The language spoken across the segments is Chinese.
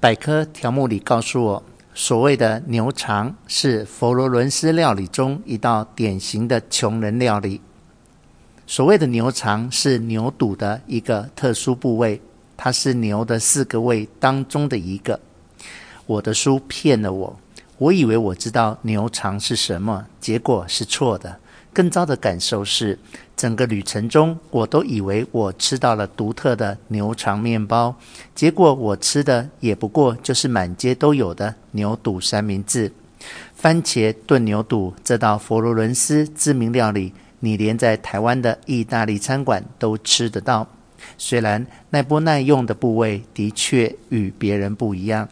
百科条目里告诉我，所谓的牛肠是佛罗伦斯料理中一道典型的穷人料理。所谓的牛肠是牛肚的一个特殊部位，它是牛的四个胃当中的一个。我的书骗了我，我以为我知道牛肠是什么，结果是错的。更糟的感受是，整个旅程中，我都以为我吃到了独特的牛肠面包，结果我吃的也不过就是满街都有的牛肚三明治。番茄炖牛肚这道佛罗伦斯知名料理，你连在台湾的意大利餐馆都吃得到。虽然耐不耐用的部位的确与别人不一样，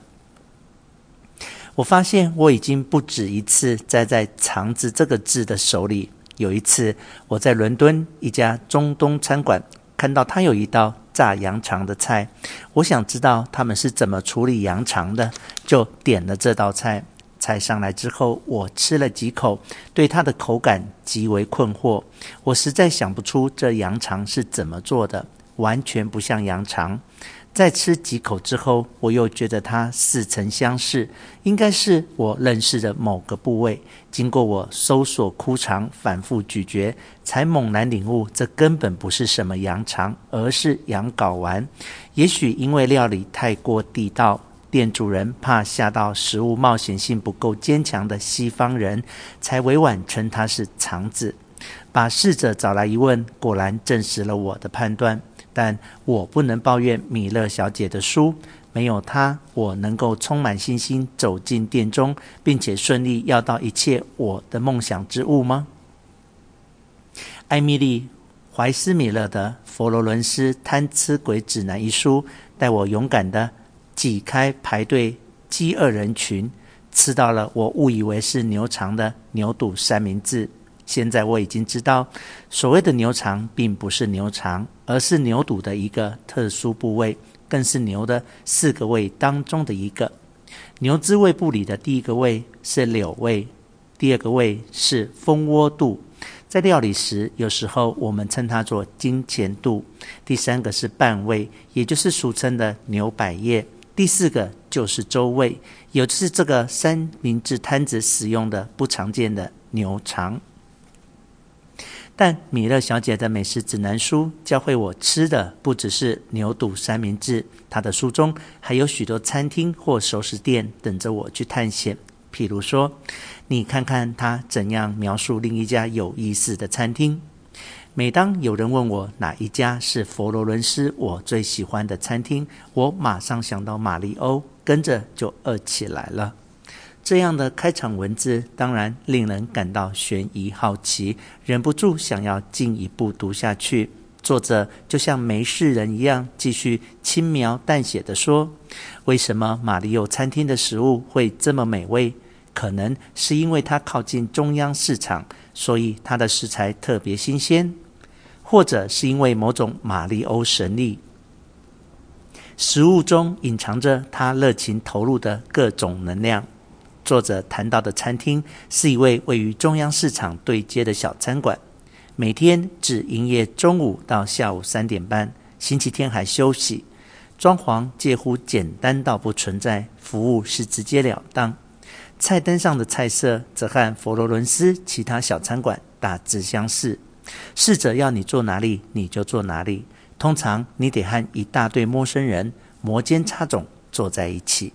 我发现我已经不止一次栽在“肠子”这个字的手里。有一次，我在伦敦一家中东餐馆看到他有一道炸羊肠的菜，我想知道他们是怎么处理羊肠的，就点了这道菜。菜上来之后，我吃了几口，对它的口感极为困惑。我实在想不出这羊肠是怎么做的，完全不像羊肠。在吃几口之后，我又觉得它似曾相识，应该是我认识的某个部位。经过我搜索枯肠，反复咀嚼，才猛然领悟，这根本不是什么羊肠，而是羊睾丸。也许因为料理太过地道，店主人怕吓到食物冒险性不够坚强的西方人，才委婉称它是肠子。把侍者找来一问，果然证实了我的判断。但我不能抱怨米勒小姐的书，没有她，我能够充满信心走进店中，并且顺利要到一切我的梦想之物吗？艾米丽·怀斯米勒的《佛罗伦斯贪吃鬼指南》一书，带我勇敢地挤开排队饥饿人群，吃到了我误以为是牛肠的牛肚三明治。现在我已经知道，所谓的牛肠并不是牛肠，而是牛肚的一个特殊部位，更是牛的四个胃当中的一个。牛之胃部里的第一个胃是柳胃，第二个胃是蜂窝肚，在料理时有时候我们称它做金钱肚。第三个是半胃，也就是俗称的牛百叶。第四个就是周胃，也就是这个三明治摊子使用的不常见的牛肠。但米勒小姐的美食指南书教会我吃的不只是牛肚三明治，她的书中还有许多餐厅或熟食店等着我去探险。譬如说，你看看她怎样描述另一家有意思的餐厅。每当有人问我哪一家是佛罗伦斯我最喜欢的餐厅，我马上想到马里欧，跟着就饿起来了。这样的开场文字当然令人感到悬疑好奇，忍不住想要进一步读下去。作者就像没事人一样，继续轻描淡写地说：“为什么马里欧餐厅的食物会这么美味？可能是因为它靠近中央市场，所以它的食材特别新鲜；或者是因为某种玛利欧神力，食物中隐藏着他热情投入的各种能量。”作者谈到的餐厅是一位位于中央市场对街的小餐馆，每天只营业中午到下午三点半，星期天还休息。装潢介乎简单到不存在，服务是直截了当。菜单上的菜色则和佛罗伦斯其他小餐馆大致相似。侍者要你坐哪里，你就坐哪里。通常你得和一大堆陌生人摩肩擦踵坐在一起。